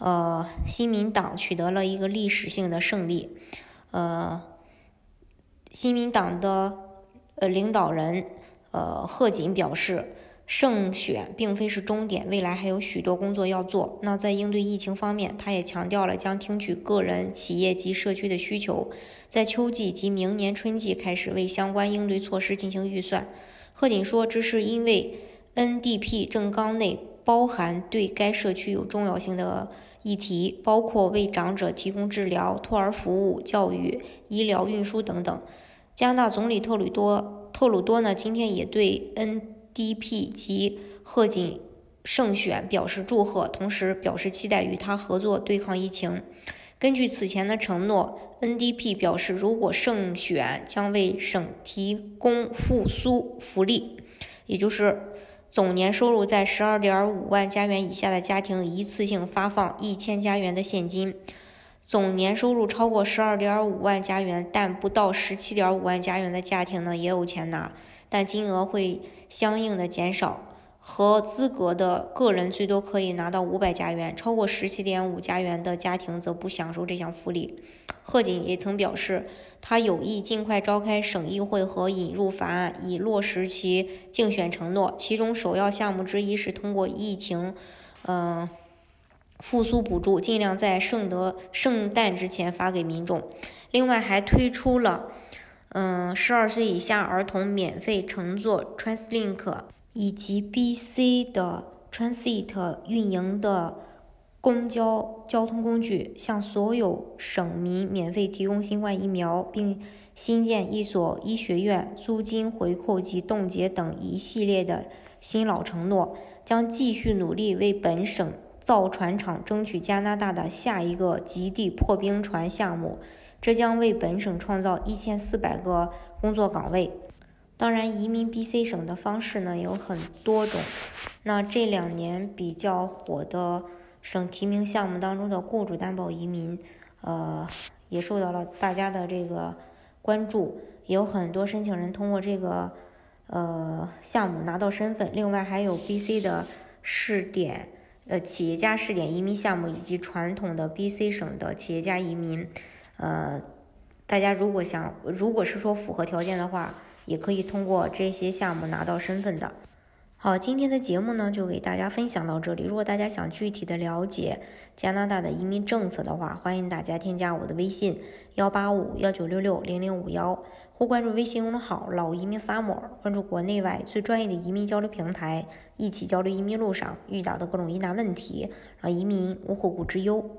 呃，新民党取得了一个历史性的胜利。呃，新民党的呃领导人呃贺锦表示，胜选并非是终点，未来还有许多工作要做。那在应对疫情方面，他也强调了将听取个人、企业及社区的需求，在秋季及明年春季开始为相关应对措施进行预算。贺锦说，这是因为 NDP 政纲内包含对该社区有重要性的。议题包括为长者提供治疗、托儿服务、教育、医疗、运输等等。加拿大总理特鲁多特鲁多呢，今天也对 NDP 及贺锦胜选表示祝贺，同时表示期待与他合作对抗疫情。根据此前的承诺，NDP 表示，如果胜选，将为省提供复苏福利，也就是。总年收入在十二点五万加元以下的家庭，一次性发放一千加元的现金；总年收入超过十二点五万加元，但不到十七点五万加元的家庭呢，也有钱拿，但金额会相应的减少。和资格的个人最多可以拿到五百加元，超过十七点五加元的家庭则不享受这项福利。贺锦也曾表示，他有意尽快召开省议会和引入法案，以落实其竞选承诺。其中首要项目之一是通过疫情，嗯，复苏补助，尽量在圣德圣诞之前发给民众。另外还推出了，嗯，十二岁以下儿童免费乘坐 TransLink。以及 BC 的 Transit 运营的公交交通工具，向所有省民免费提供新冠疫苗，并新建一所医学院，租金回扣及冻结等一系列的新老承诺，将继续努力为本省造船厂争取加拿大的下一个极地破冰船项目，这将为本省创造一千四百个工作岗位。当然，移民 BC 省的方式呢有很多种。那这两年比较火的省提名项目当中的雇主担保移民，呃，也受到了大家的这个关注。有很多申请人通过这个呃项目拿到身份。另外还有 BC 的试点，呃，企业家试点移民项目，以及传统的 BC 省的企业家移民。呃，大家如果想，如果是说符合条件的话。也可以通过这些项目拿到身份的。好，今天的节目呢就给大家分享到这里。如果大家想具体的了解加拿大的移民政策的话，欢迎大家添加我的微信幺八五幺九六六零零五幺，或关注微信公众号“老移民 summer”，关注国内外最专业的移民交流平台，一起交流移民路上遇到的各种疑难问题，让移民无后顾之忧。